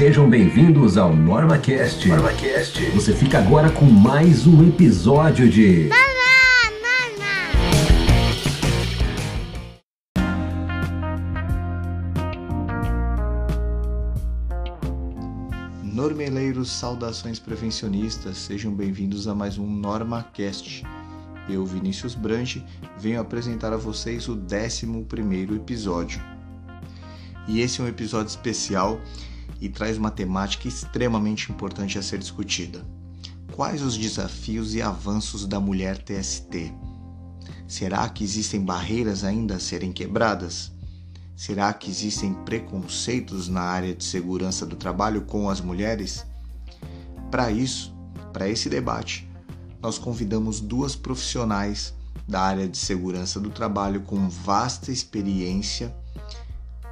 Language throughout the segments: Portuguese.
Sejam bem-vindos ao NormaCast. NormaCast. Você fica agora com mais um episódio de. Normeleiros, saudações prevencionistas, sejam bem-vindos a mais um NormaCast. Eu, Vinícius Branche, venho apresentar a vocês o 11 episódio. E esse é um episódio especial e traz uma temática extremamente importante a ser discutida. Quais os desafios e avanços da mulher TST? Será que existem barreiras ainda a serem quebradas? Será que existem preconceitos na área de segurança do trabalho com as mulheres? Para isso, para esse debate, nós convidamos duas profissionais da área de segurança do trabalho com vasta experiência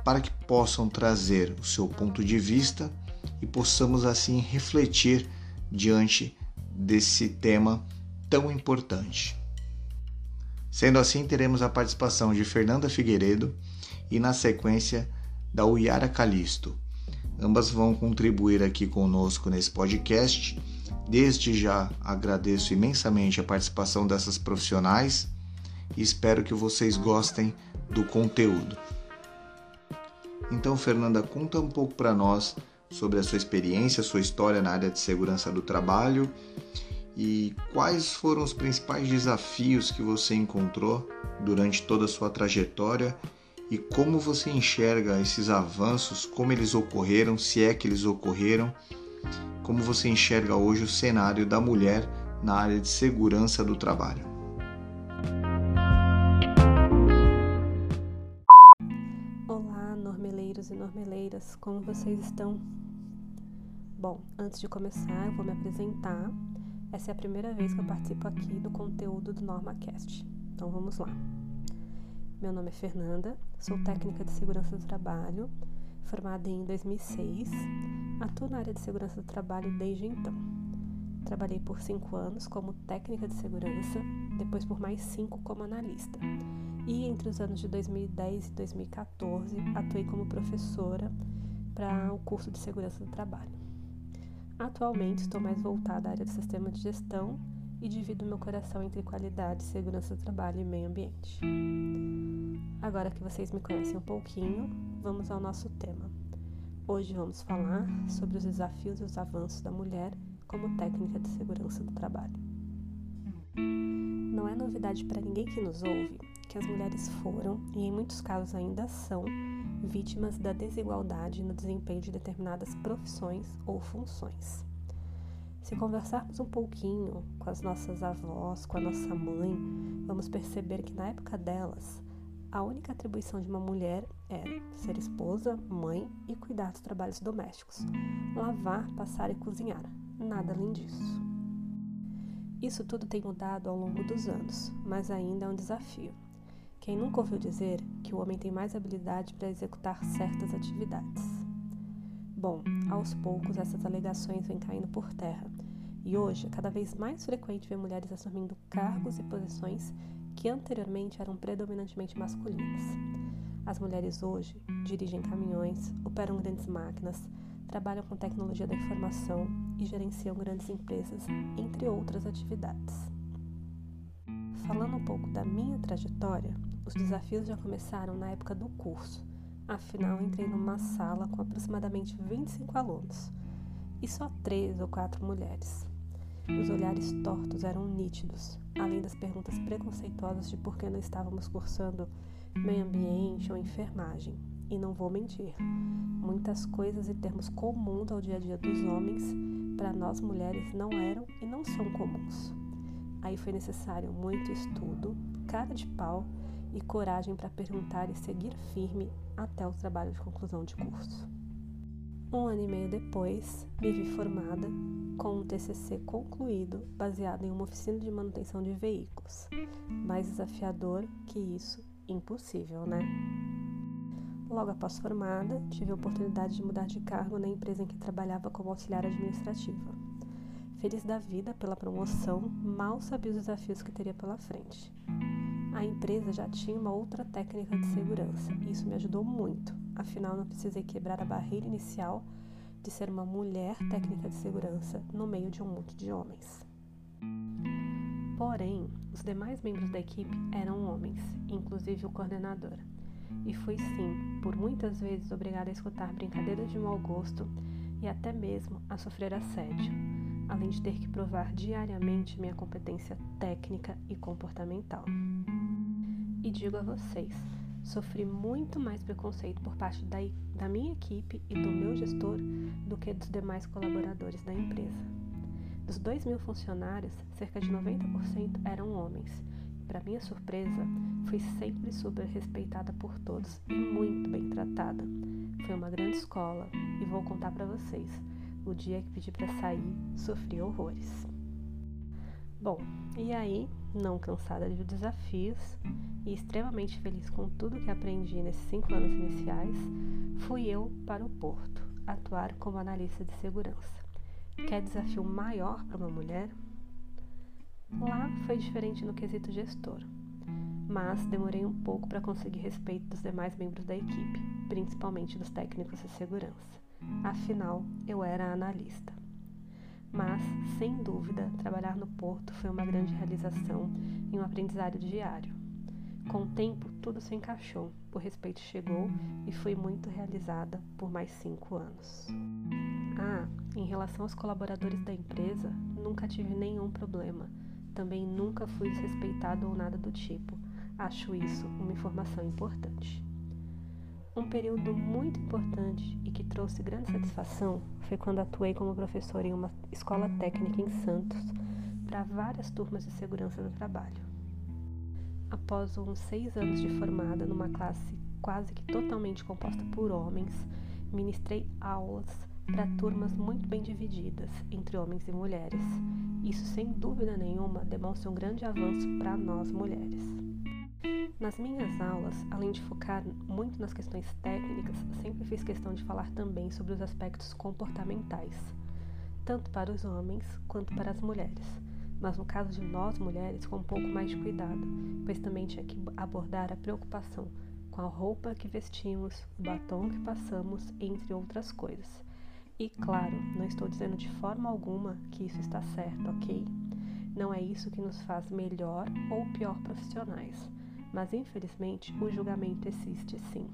para que possam trazer o seu ponto de vista e possamos assim refletir diante desse tema tão importante. Sendo assim, teremos a participação de Fernanda Figueiredo e, na sequência, da Uyara Calisto. Ambas vão contribuir aqui conosco nesse podcast. Desde já agradeço imensamente a participação dessas profissionais e espero que vocês gostem do conteúdo. Então, Fernanda, conta um pouco para nós sobre a sua experiência, sua história na área de segurança do trabalho e quais foram os principais desafios que você encontrou durante toda a sua trajetória e como você enxerga esses avanços, como eles ocorreram, se é que eles ocorreram, como você enxerga hoje o cenário da mulher na área de segurança do trabalho. Normeleiros e normeleiras, como vocês estão? Bom, antes de começar, eu vou me apresentar. Essa é a primeira vez que eu participo aqui do conteúdo do NormaCast. Então vamos lá. Meu nome é Fernanda, sou técnica de segurança do trabalho, formada em 2006. Atuo na área de segurança do trabalho desde então. Trabalhei por cinco anos como técnica de segurança, depois por mais cinco como analista e entre os anos de 2010 e 2014 atuei como professora para o curso de segurança do trabalho. Atualmente estou mais voltada à área do sistema de gestão e divido meu coração entre qualidade, segurança do trabalho e meio ambiente. Agora que vocês me conhecem um pouquinho, vamos ao nosso tema. Hoje vamos falar sobre os desafios e os avanços da mulher como técnica de segurança do trabalho. Não é novidade para ninguém que nos ouve que as mulheres foram, e em muitos casos ainda são, vítimas da desigualdade no desempenho de determinadas profissões ou funções. Se conversarmos um pouquinho com as nossas avós, com a nossa mãe, vamos perceber que na época delas, a única atribuição de uma mulher era ser esposa, mãe e cuidar dos trabalhos domésticos, lavar, passar e cozinhar. Nada além disso. Isso tudo tem mudado ao longo dos anos, mas ainda é um desafio. Quem nunca ouviu dizer que o homem tem mais habilidade para executar certas atividades? Bom, aos poucos essas alegações vêm caindo por terra, e hoje cada vez mais frequente ver mulheres assumindo cargos e posições que anteriormente eram predominantemente masculinas. As mulheres hoje dirigem caminhões, operam grandes máquinas, trabalham com tecnologia da informação e gerenciam grandes empresas, entre outras atividades. Falando um pouco da minha trajetória, os desafios já começaram na época do curso. Afinal, entrei numa sala com aproximadamente 25 alunos e só três ou quatro mulheres. Os olhares tortos eram nítidos, além das perguntas preconceituosas de por que não estávamos cursando meio ambiente ou enfermagem. E não vou mentir, muitas coisas e termos comuns ao dia a dia dos homens, para nós mulheres não eram e não são comuns. Aí foi necessário muito estudo, cara de pau e coragem para perguntar e seguir firme até o trabalho de conclusão de curso. Um ano e meio depois, me vi formada com um TCC concluído baseado em uma oficina de manutenção de veículos. Mais desafiador que isso, impossível, né? Logo após formada, tive a oportunidade de mudar de cargo na empresa em que trabalhava como auxiliar administrativa. Feliz da vida pela promoção, mal sabia os desafios que teria pela frente a empresa já tinha uma outra técnica de segurança e isso me ajudou muito. Afinal, não precisei quebrar a barreira inicial de ser uma mulher técnica de segurança no meio de um monte de homens. Porém, os demais membros da equipe eram homens, inclusive o coordenador. E fui sim, por muitas vezes obrigada a escutar brincadeiras de mau gosto e até mesmo a sofrer assédio, além de ter que provar diariamente minha competência técnica e comportamental. E digo a vocês, sofri muito mais preconceito por parte da, da minha equipe e do meu gestor do que dos demais colaboradores da empresa. Dos 2 mil funcionários, cerca de 90% eram homens. Para minha surpresa, fui sempre super respeitada por todos e muito bem tratada. Foi uma grande escola e vou contar para vocês. O dia que pedi para sair, sofri horrores. Bom, e aí, não cansada de desafios e extremamente feliz com tudo que aprendi nesses cinco anos iniciais, fui eu para o Porto atuar como analista de segurança. Quer desafio maior para uma mulher? Lá foi diferente no quesito gestor, mas demorei um pouco para conseguir respeito dos demais membros da equipe, principalmente dos técnicos de segurança. Afinal, eu era analista. Mas, sem dúvida, trabalhar no porto foi uma grande realização e um aprendizado diário. Com o tempo, tudo se encaixou, o respeito chegou e fui muito realizada por mais cinco anos. Ah, em relação aos colaboradores da empresa, nunca tive nenhum problema. Também nunca fui desrespeitado ou nada do tipo. Acho isso uma informação importante. Um período muito importante e que trouxe grande satisfação foi quando atuei como professor em uma escola técnica em Santos para várias turmas de segurança do trabalho. Após uns seis anos de formada numa classe quase que totalmente composta por homens, ministrei aulas para turmas muito bem divididas entre homens e mulheres. Isso, sem dúvida nenhuma, demonstra um grande avanço para nós mulheres. Nas minhas aulas, além de focar muito nas questões técnicas, sempre fiz questão de falar também sobre os aspectos comportamentais, tanto para os homens quanto para as mulheres. Mas no caso de nós mulheres, com um pouco mais de cuidado, pois também tinha que abordar a preocupação com a roupa que vestimos, o batom que passamos, entre outras coisas. E claro, não estou dizendo de forma alguma que isso está certo, ok? Não é isso que nos faz melhor ou pior profissionais, mas infelizmente o julgamento existe sim.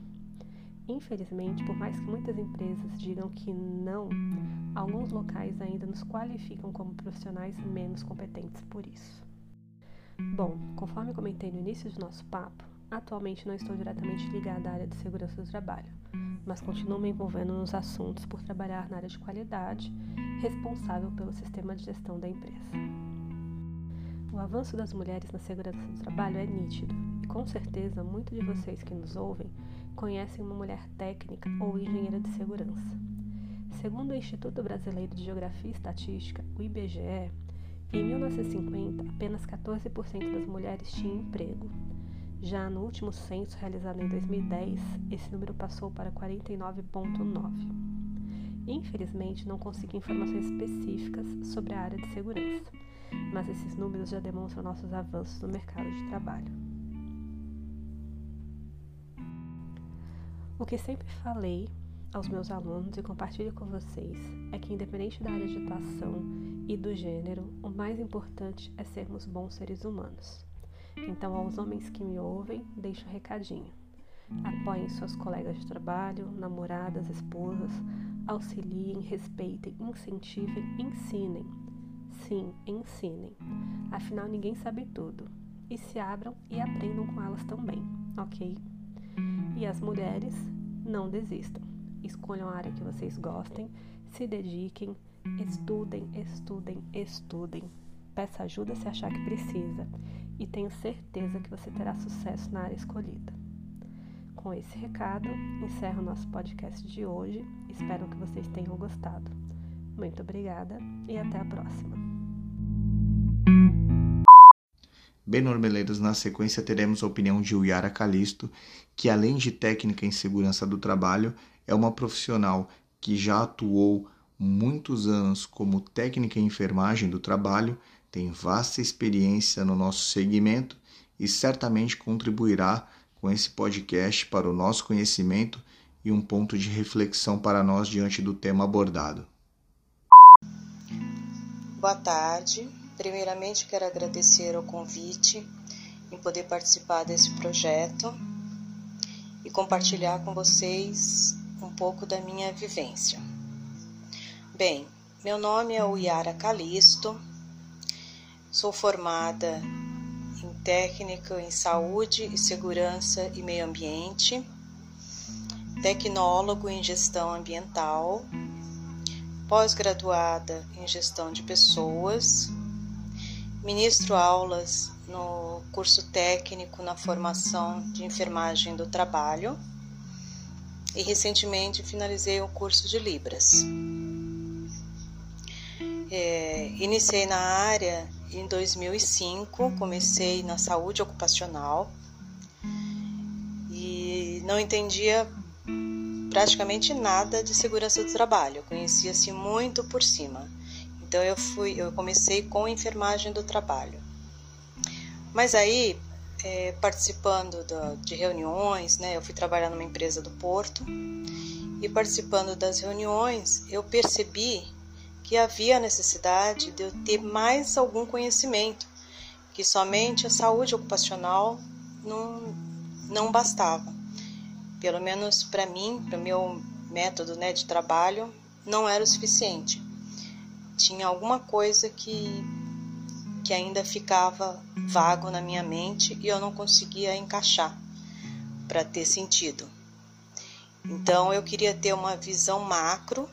Infelizmente, por mais que muitas empresas digam que não, alguns locais ainda nos qualificam como profissionais menos competentes por isso. Bom, conforme comentei no início do nosso papo, atualmente não estou diretamente ligada à área de segurança do trabalho mas continuo me envolvendo nos assuntos por trabalhar na área de qualidade, responsável pelo sistema de gestão da empresa. O avanço das mulheres na segurança do trabalho é nítido, com certeza muitos de vocês que nos ouvem conhecem uma mulher técnica ou engenheira de segurança. Segundo o Instituto Brasileiro de Geografia e Estatística, o IBGE, em 1950 apenas 14% das mulheres tinham emprego, já no último censo realizado em 2010, esse número passou para 49,9. Infelizmente, não consegui informações específicas sobre a área de segurança, mas esses números já demonstram nossos avanços no mercado de trabalho. O que sempre falei aos meus alunos e compartilho com vocês é que, independente da área de atuação e do gênero, o mais importante é sermos bons seres humanos. Então, aos homens que me ouvem, deixo um recadinho. Apoiem suas colegas de trabalho, namoradas, esposas, auxiliem, respeitem, incentivem, ensinem. Sim, ensinem. Afinal, ninguém sabe tudo. E se abram e aprendam com elas também, ok? E as mulheres, não desistam. Escolham a área que vocês gostem, se dediquem, estudem, estudem, estudem. Peça ajuda se achar que precisa e tenho certeza que você terá sucesso na área escolhida. Com esse recado, encerro nosso podcast de hoje. Espero que vocês tenham gostado. Muito obrigada e até a próxima. Bem, Normeleiros, na sequência teremos a opinião de Uyara Calisto, que além de técnica em segurança do trabalho, é uma profissional que já atuou muitos anos como técnica em enfermagem do trabalho tem vasta experiência no nosso segmento e certamente contribuirá com esse podcast para o nosso conhecimento e um ponto de reflexão para nós diante do tema abordado. Boa tarde. Primeiramente, quero agradecer o convite em poder participar desse projeto e compartilhar com vocês um pouco da minha vivência. Bem, meu nome é Uyara Calisto, sou formada em técnica em saúde e segurança e meio ambiente, tecnólogo em gestão ambiental, pós-graduada em gestão de pessoas, ministro aulas no curso técnico na formação de enfermagem do trabalho e recentemente finalizei o curso de Libras. É, iniciei na área em 2005, comecei na saúde ocupacional e não entendia praticamente nada de segurança do trabalho, conhecia-se muito por cima. Então eu fui, eu comecei com enfermagem do trabalho. Mas aí, é, participando do, de reuniões, né, eu fui trabalhar numa empresa do Porto e participando das reuniões, eu percebi que havia necessidade de eu ter mais algum conhecimento, que somente a saúde ocupacional não, não bastava. Pelo menos para mim, para o meu método né, de trabalho, não era o suficiente tinha alguma coisa que, que ainda ficava vago na minha mente e eu não conseguia encaixar para ter sentido. Então eu queria ter uma visão macro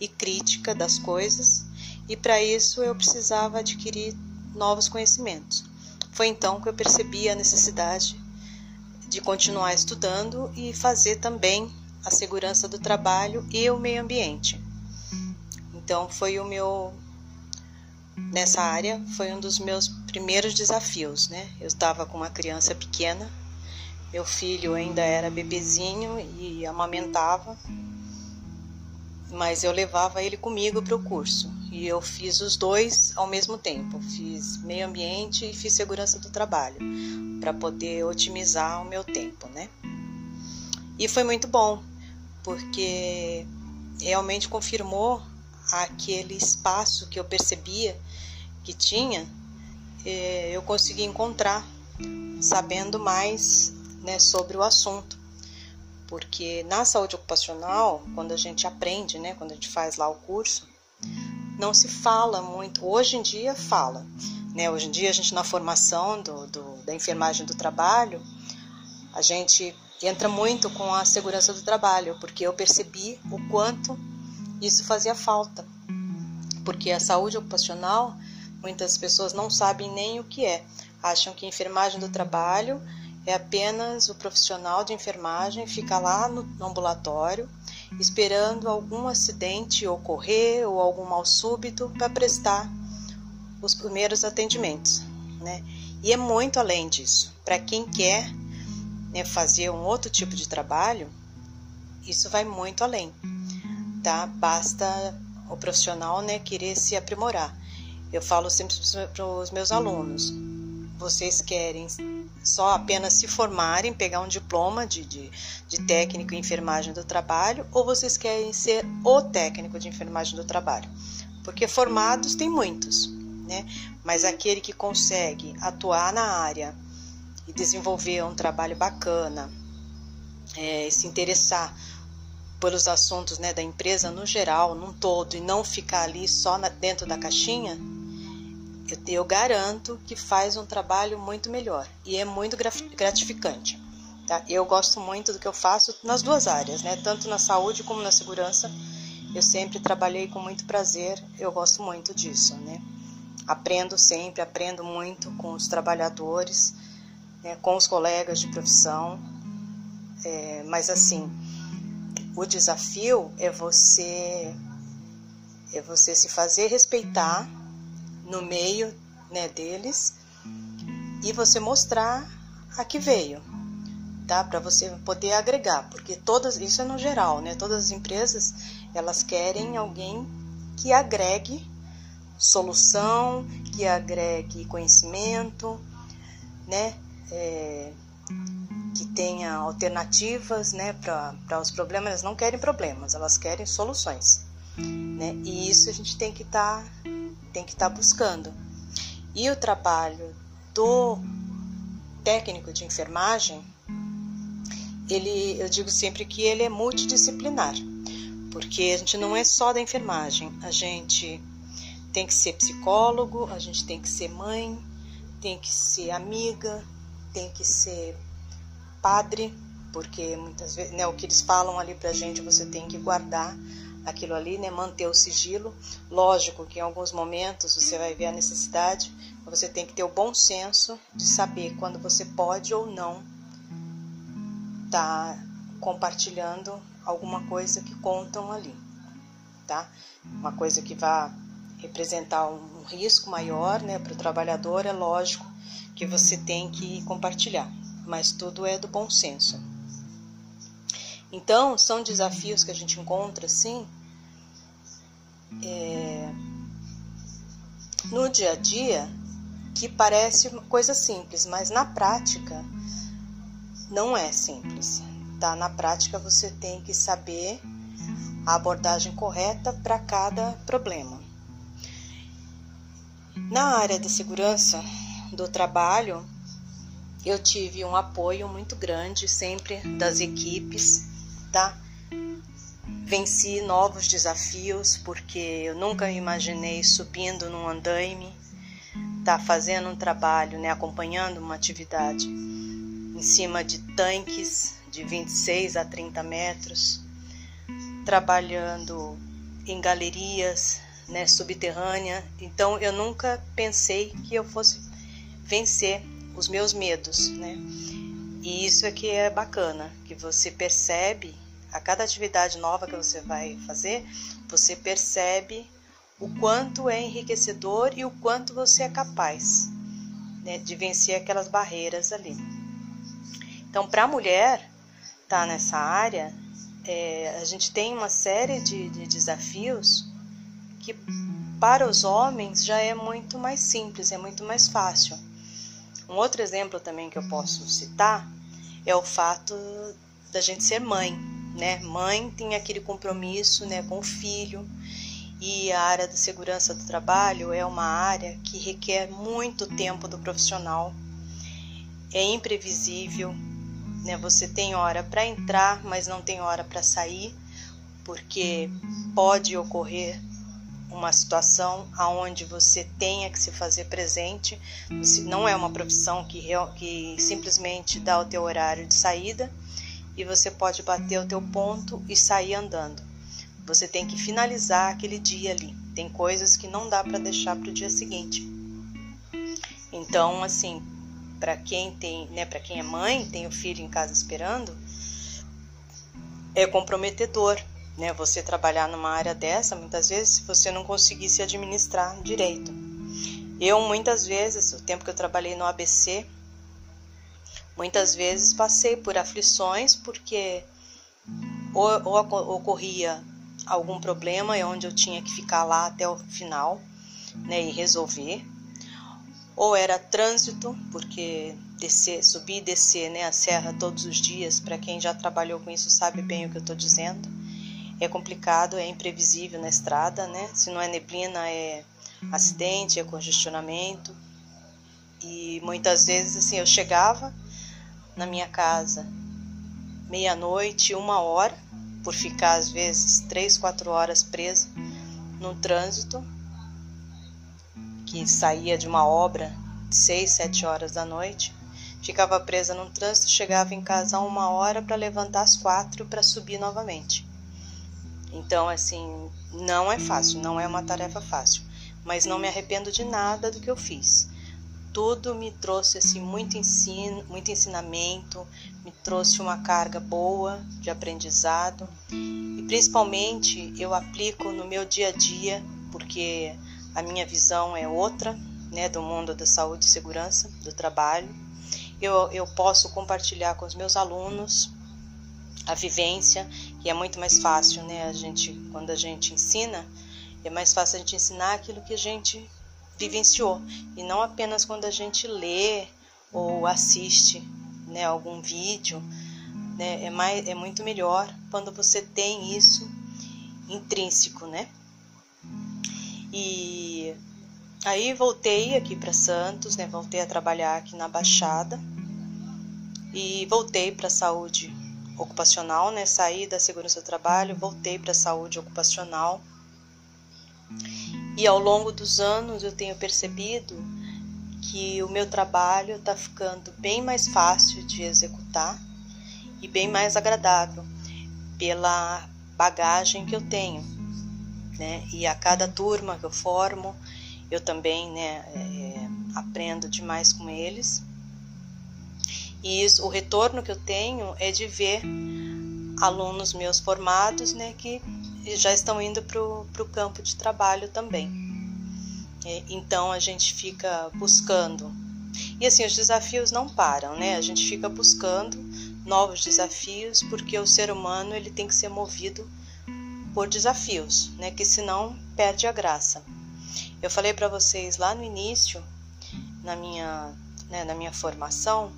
e crítica das coisas e para isso eu precisava adquirir novos conhecimentos. Foi então que eu percebi a necessidade de continuar estudando e fazer também a segurança do trabalho e o meio ambiente. Então foi o meu nessa área foi um dos meus primeiros desafios, né? Eu estava com uma criança pequena, meu filho ainda era bebezinho e amamentava, mas eu levava ele comigo para o curso e eu fiz os dois ao mesmo tempo, fiz meio ambiente e fiz segurança do trabalho para poder otimizar o meu tempo, né? E foi muito bom porque realmente confirmou aquele espaço que eu percebia que tinha, é, eu consegui encontrar, sabendo mais né, sobre o assunto. Porque na saúde ocupacional, quando a gente aprende, né, quando a gente faz lá o curso, não se fala muito. Hoje em dia fala. Né? Hoje em dia a gente na formação do, do, da enfermagem do trabalho, a gente entra muito com a segurança do trabalho, porque eu percebi o quanto isso fazia falta, porque a saúde ocupacional muitas pessoas não sabem nem o que é. Acham que enfermagem do trabalho é apenas o profissional de enfermagem ficar lá no ambulatório esperando algum acidente ocorrer ou algum mal súbito para prestar os primeiros atendimentos, né? E é muito além disso. Para quem quer né, fazer um outro tipo de trabalho, isso vai muito além tá? Basta o profissional, né, querer se aprimorar. Eu falo sempre para os meus alunos: vocês querem só apenas se formarem, pegar um diploma de, de, de técnico em enfermagem do trabalho, ou vocês querem ser o técnico de enfermagem do trabalho? Porque formados tem muitos, né? Mas aquele que consegue atuar na área e desenvolver um trabalho bacana, é, se interessar pelos assuntos né, da empresa no geral, num todo, e não ficar ali só na, dentro da caixinha, eu, eu garanto que faz um trabalho muito melhor e é muito gratificante. Tá? Eu gosto muito do que eu faço nas duas áreas, né? tanto na saúde como na segurança. Eu sempre trabalhei com muito prazer, eu gosto muito disso. Né? Aprendo sempre, aprendo muito com os trabalhadores, né, com os colegas de profissão, é, mas assim o desafio é você é você se fazer respeitar no meio né, deles e você mostrar a que veio, tá? Para você poder agregar, porque todas isso é no geral, né? Todas as empresas elas querem alguém que agregue solução, que agregue conhecimento, né? É, que tenha alternativas né, para os problemas, elas não querem problemas, elas querem soluções. Né? E isso a gente tem que estar tá, estar tá buscando. E o trabalho do técnico de enfermagem, ele, eu digo sempre que ele é multidisciplinar, porque a gente não é só da enfermagem, a gente tem que ser psicólogo, a gente tem que ser mãe, tem que ser amiga, tem que ser padre, porque muitas vezes, né, o que eles falam ali pra gente, você tem que guardar aquilo ali, né, manter o sigilo. Lógico que em alguns momentos você vai ver a necessidade, mas você tem que ter o bom senso de saber quando você pode ou não tá compartilhando alguma coisa que contam ali, tá? Uma coisa que vai representar um risco maior, né, para o trabalhador, é lógico que você tem que compartilhar mas tudo é do bom senso. Então, são desafios que a gente encontra, sim, é, no dia a dia, que parece coisa simples, mas na prática não é simples. Tá? Na prática, você tem que saber a abordagem correta para cada problema. Na área de segurança do trabalho, eu tive um apoio muito grande sempre das equipes, tá? Venci novos desafios porque eu nunca imaginei subindo num andaime, tá fazendo um trabalho, né, acompanhando uma atividade em cima de tanques de 26 a 30 metros, trabalhando em galerias, né, subterrânea. Então eu nunca pensei que eu fosse vencer os meus medos, né? E isso é que é bacana, que você percebe a cada atividade nova que você vai fazer, você percebe o quanto é enriquecedor e o quanto você é capaz né, de vencer aquelas barreiras ali. Então, para a mulher tá nessa área, é, a gente tem uma série de, de desafios que para os homens já é muito mais simples, é muito mais fácil. Um outro exemplo também que eu posso citar é o fato da gente ser mãe, né? Mãe tem aquele compromisso, né, com o filho. E a área da segurança do trabalho é uma área que requer muito tempo do profissional. É imprevisível, né? Você tem hora para entrar, mas não tem hora para sair, porque pode ocorrer uma situação aonde você tenha que se fazer presente. Não é uma profissão que, que simplesmente dá o teu horário de saída e você pode bater o teu ponto e sair andando. Você tem que finalizar aquele dia ali. Tem coisas que não dá para deixar para o dia seguinte. Então, assim, para quem tem, né, para quem é mãe, tem o filho em casa esperando, é comprometedor né? Você trabalhar numa área dessa, muitas vezes, você não conseguir se administrar direito. Eu, muitas vezes, o tempo que eu trabalhei no ABC, muitas vezes passei por aflições porque ou, ou ocorria algum problema e onde eu tinha que ficar lá até o final, né, e resolver, ou era trânsito, porque descer, subir e descer, né, a serra todos os dias, para quem já trabalhou com isso sabe bem o que eu estou dizendo é complicado, é imprevisível na estrada, né? Se não é neblina, é acidente, é congestionamento. E muitas vezes, assim, eu chegava na minha casa meia-noite, uma hora, por ficar às vezes três, quatro horas presa no trânsito, que saía de uma obra de seis, sete horas da noite. Ficava presa no trânsito, chegava em casa a uma hora para levantar às quatro para subir novamente. Então, assim, não é fácil, não é uma tarefa fácil, mas não me arrependo de nada do que eu fiz. Tudo me trouxe assim muito ensino, muito ensinamento, me trouxe uma carga boa de aprendizado e principalmente eu aplico no meu dia a dia, porque a minha visão é outra, né, do mundo da saúde e segurança, do trabalho. Eu, eu posso compartilhar com os meus alunos a vivência e é muito mais fácil, né? A gente, quando a gente ensina, é mais fácil a gente ensinar aquilo que a gente vivenciou e não apenas quando a gente lê ou assiste né, algum vídeo, né, é, mais, é muito melhor quando você tem isso intrínseco, né? E aí voltei aqui para Santos, né? Voltei a trabalhar aqui na Baixada e voltei para a saúde ocupacional, né? Saí da segurança do trabalho, voltei para a saúde ocupacional. E ao longo dos anos eu tenho percebido que o meu trabalho está ficando bem mais fácil de executar e bem mais agradável pela bagagem que eu tenho, né? E a cada turma que eu formo, eu também, né, é, aprendo demais com eles. E isso, o retorno que eu tenho é de ver alunos meus formados, né, que já estão indo para o campo de trabalho também. Então a gente fica buscando. E assim, os desafios não param, né? A gente fica buscando novos desafios porque o ser humano ele tem que ser movido por desafios, né? Que senão perde a graça. Eu falei para vocês lá no início, na minha, né, na minha formação,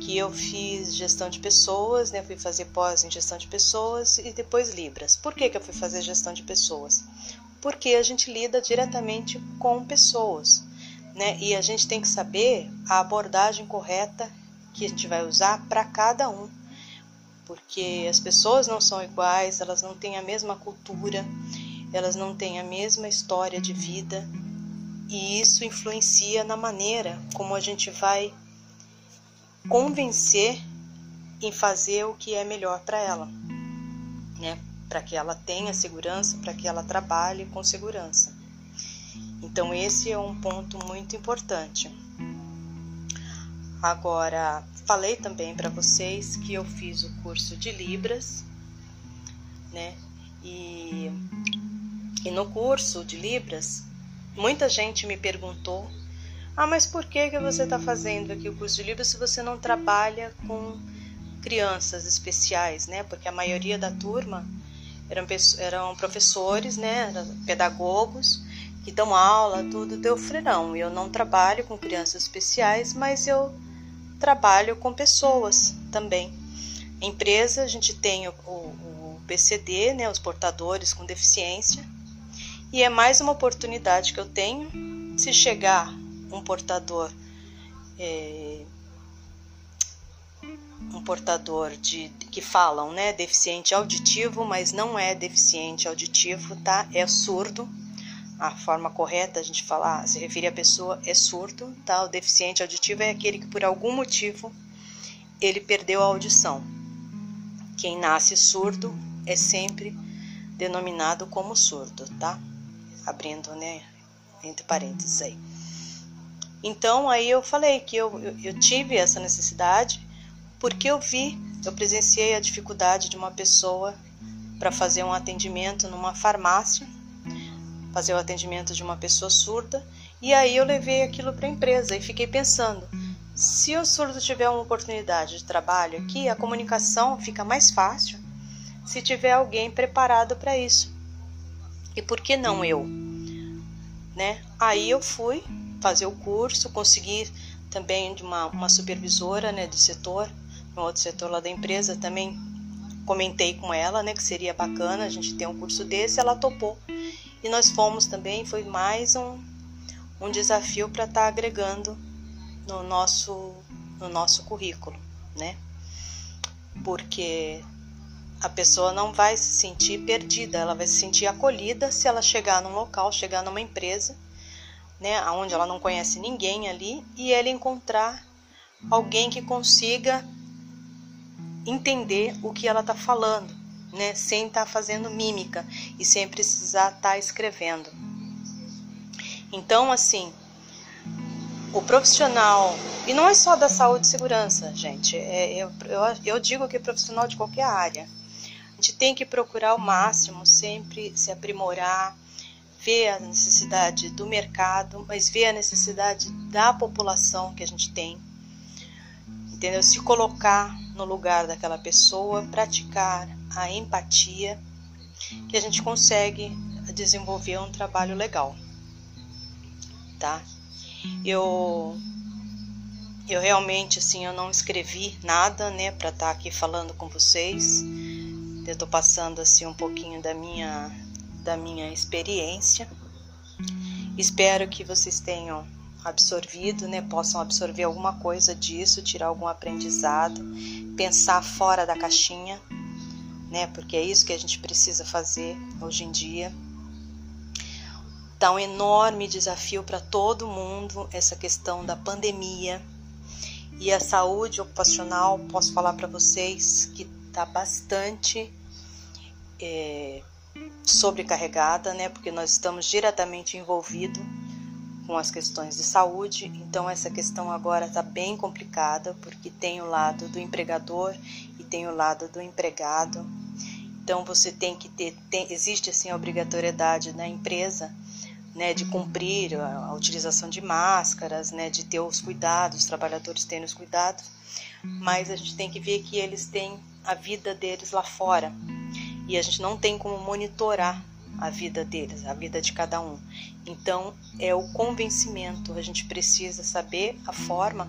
que eu fiz gestão de pessoas, né? Fui fazer pós em gestão de pessoas e depois Libras. Por que, que eu fui fazer gestão de pessoas? Porque a gente lida diretamente com pessoas, né? E a gente tem que saber a abordagem correta que a gente vai usar para cada um. Porque as pessoas não são iguais, elas não têm a mesma cultura, elas não têm a mesma história de vida, e isso influencia na maneira como a gente vai convencer em fazer o que é melhor para ela, né? Para que ela tenha segurança, para que ela trabalhe com segurança. Então esse é um ponto muito importante. Agora, falei também para vocês que eu fiz o curso de Libras, né? E, e no curso de Libras, muita gente me perguntou ah, mas por que, que você está fazendo aqui o curso de Libras se você não trabalha com crianças especiais, né? Porque a maioria da turma eram, eram professores, né? Pedagogos que dão aula, tudo. Deu freirão. Eu não trabalho com crianças especiais, mas eu trabalho com pessoas também. Empresa, a gente tem o, o, PCD, né? Os portadores com deficiência. E é mais uma oportunidade que eu tenho. Se chegar um portador é, um portador de que falam, né, deficiente auditivo, mas não é deficiente auditivo, tá? É surdo. A forma correta a gente falar, se referir à pessoa é surdo, tá? O deficiente auditivo é aquele que por algum motivo ele perdeu a audição. Quem nasce surdo é sempre denominado como surdo, tá? Abrindo, né, entre parênteses aí. Então aí eu falei que eu, eu, eu tive essa necessidade porque eu vi, eu presenciei a dificuldade de uma pessoa para fazer um atendimento numa farmácia, fazer o atendimento de uma pessoa surda, e aí eu levei aquilo para a empresa e fiquei pensando, se o surdo tiver uma oportunidade de trabalho aqui, a comunicação fica mais fácil se tiver alguém preparado para isso. E por que não eu? Né? Aí eu fui fazer o curso, consegui também de uma, uma supervisora né, do setor, no outro setor lá da empresa, também comentei com ela né, que seria bacana a gente ter um curso desse, ela topou. E nós fomos também, foi mais um, um desafio para estar tá agregando no nosso, no nosso currículo, né? Porque a pessoa não vai se sentir perdida, ela vai se sentir acolhida se ela chegar num local, chegar numa empresa né, onde ela não conhece ninguém ali, e ela encontrar alguém que consiga entender o que ela está falando, né, sem estar tá fazendo mímica e sem precisar estar tá escrevendo. Então, assim, o profissional, e não é só da saúde e segurança, gente, é, eu, eu, digo que é profissional de qualquer área. A gente tem que procurar ao máximo sempre se aprimorar, ver a necessidade do mercado, mas ver a necessidade da população que a gente tem. Entendeu? Se colocar no lugar daquela pessoa, praticar a empatia, que a gente consegue desenvolver um trabalho legal. Tá? Eu Eu realmente assim eu não escrevi nada, né, para estar tá aqui falando com vocês. Eu tô passando assim um pouquinho da minha da minha experiência. Espero que vocês tenham absorvido, né, possam absorver alguma coisa disso, tirar algum aprendizado, pensar fora da caixinha, né, porque é isso que a gente precisa fazer hoje em dia. Tá um enorme desafio para todo mundo essa questão da pandemia e a saúde ocupacional. Posso falar para vocês que tá bastante é, sobrecarregada, né, porque nós estamos diretamente envolvidos com as questões de saúde, então essa questão agora está bem complicada, porque tem o lado do empregador e tem o lado do empregado. Então você tem que ter, tem, existe assim a obrigatoriedade na empresa né, de cumprir a, a, utilização de máscaras, né, de ter os cuidados, os trabalhadores têm os cuidados, mas a gente tem que ver que eles têm a vida deles lá fora e a gente não tem como monitorar a vida deles, a vida de cada um. Então, é o convencimento. A gente precisa saber a forma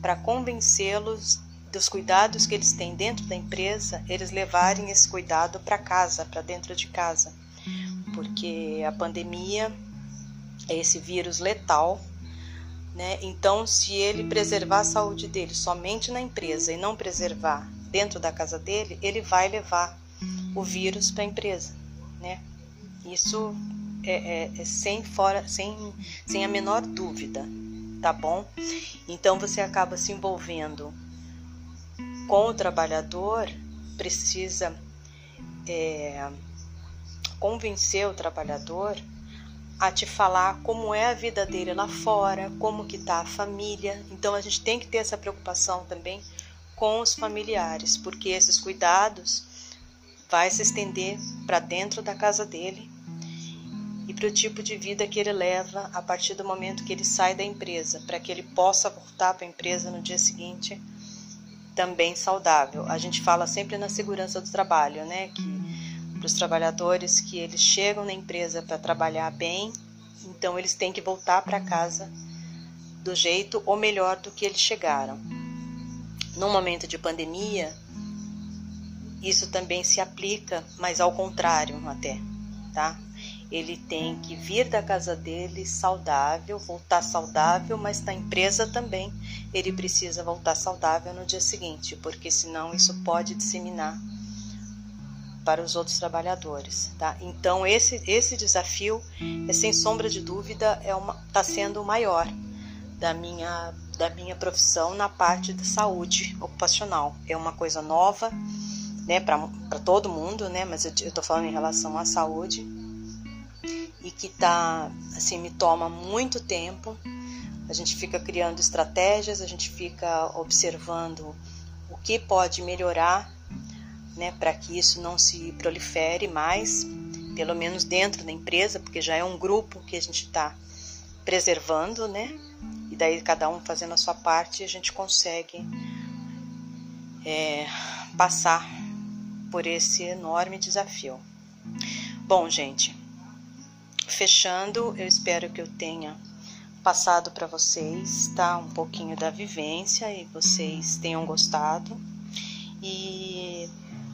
para convencê-los dos cuidados que eles têm dentro da empresa, eles levarem esse cuidado para casa, para dentro de casa. Porque a pandemia é esse vírus letal, né? Então, se ele preservar a saúde dele somente na empresa e não preservar dentro da casa dele, ele vai levar o vírus para a empresa, né? Isso é, é, é, sem fora, sem, sem a menor dúvida, tá bom? Então você acaba se envolvendo com o trabalhador, precisa é, convencer o trabalhador a te falar como é a vida dele lá fora, como que tá a família. Então a gente tem que ter essa preocupação também com os familiares, porque esses cuidados vai se estender para dentro da casa dele e para o tipo de vida que ele leva a partir do momento que ele sai da empresa, para que ele possa voltar para a empresa no dia seguinte também saudável. A gente fala sempre na segurança do trabalho, né? Que para os trabalhadores que eles chegam na empresa para trabalhar bem, então eles têm que voltar para casa do jeito ou melhor do que eles chegaram. No momento de pandemia, isso também se aplica, mas ao contrário até, tá? Ele tem que vir da casa dele saudável, voltar saudável, mas na empresa também ele precisa voltar saudável no dia seguinte, porque senão isso pode disseminar para os outros trabalhadores, tá? Então esse esse desafio, é, sem sombra de dúvida, é está sendo o maior da minha da minha profissão na parte da saúde ocupacional. É uma coisa nova, né, para todo mundo, né, mas eu, eu tô falando em relação à saúde e que tá, assim, me toma muito tempo. A gente fica criando estratégias, a gente fica observando o que pode melhorar, né, para que isso não se prolifere mais, pelo menos dentro da empresa, porque já é um grupo que a gente está preservando, né? E daí cada um fazendo a sua parte, a gente consegue é, passar por esse enorme desafio. Bom, gente, fechando, eu espero que eu tenha passado para vocês, tá? Um pouquinho da vivência e vocês tenham gostado. E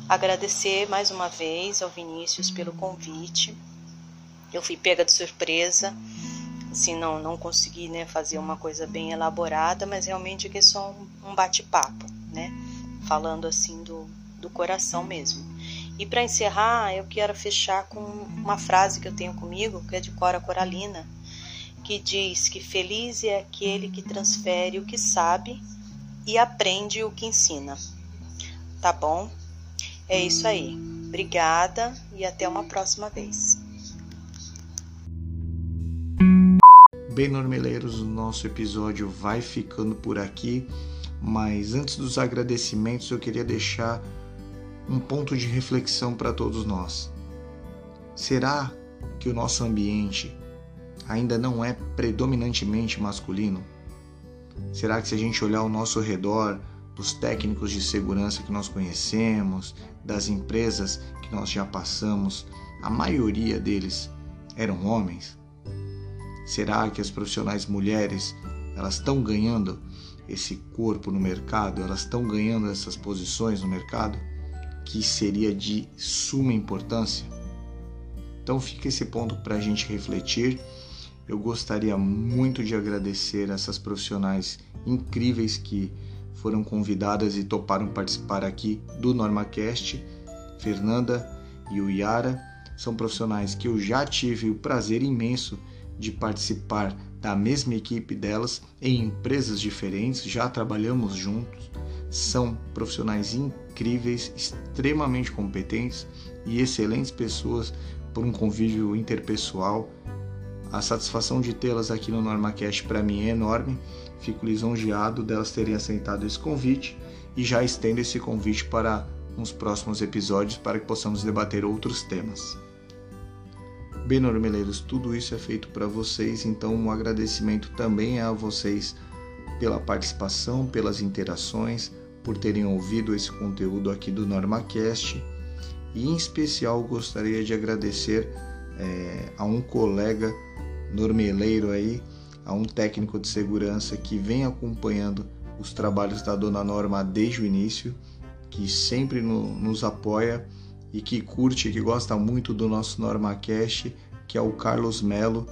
agradecer mais uma vez ao Vinícius pelo convite. Eu fui pega de surpresa, assim, não, não consegui né, fazer uma coisa bem elaborada, mas realmente aqui é só um, um bate-papo, né? Falando assim do coração mesmo. E para encerrar, eu quero fechar com uma frase que eu tenho comigo, que é de Cora Coralina, que diz que feliz é aquele que transfere o que sabe e aprende o que ensina. Tá bom? É isso aí. Obrigada e até uma próxima vez. Bem, normeleiros, o nosso episódio vai ficando por aqui, mas antes dos agradecimentos eu queria deixar um ponto de reflexão para todos nós. Será que o nosso ambiente ainda não é predominantemente masculino? Será que se a gente olhar ao nosso redor, dos técnicos de segurança que nós conhecemos, das empresas que nós já passamos, a maioria deles eram homens? Será que as profissionais mulheres elas estão ganhando esse corpo no mercado, elas estão ganhando essas posições no mercado, que seria de suma importância. Então fica esse ponto para a gente refletir. Eu gostaria muito de agradecer essas profissionais incríveis que foram convidadas e toparam participar aqui do NormaCast. Fernanda e o Yara são profissionais que eu já tive o prazer imenso de participar da mesma equipe delas em empresas diferentes, já trabalhamos juntos. São profissionais incríveis, extremamente competentes e excelentes pessoas por um convívio interpessoal. A satisfação de tê-las aqui no NormaCast para mim é enorme. Fico lisonjeado delas terem aceitado esse convite e já estendo esse convite para uns próximos episódios para que possamos debater outros temas. Bem, normeleiros, tudo isso é feito para vocês, então um agradecimento também a vocês pela participação, pelas interações, por terem ouvido esse conteúdo aqui do NormaCast. E em especial gostaria de agradecer é, a um colega normeleiro aí, a um técnico de segurança que vem acompanhando os trabalhos da Dona Norma desde o início, que sempre no, nos apoia e que curte, que gosta muito do nosso NormaCast, que é o Carlos Melo,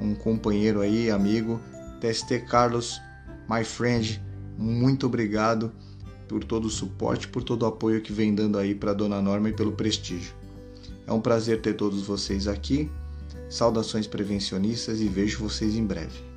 um companheiro aí, amigo. TST Carlos, my friend, muito obrigado por todo o suporte, por todo o apoio que vem dando aí para Dona Norma e pelo prestígio. É um prazer ter todos vocês aqui. Saudações prevencionistas e vejo vocês em breve.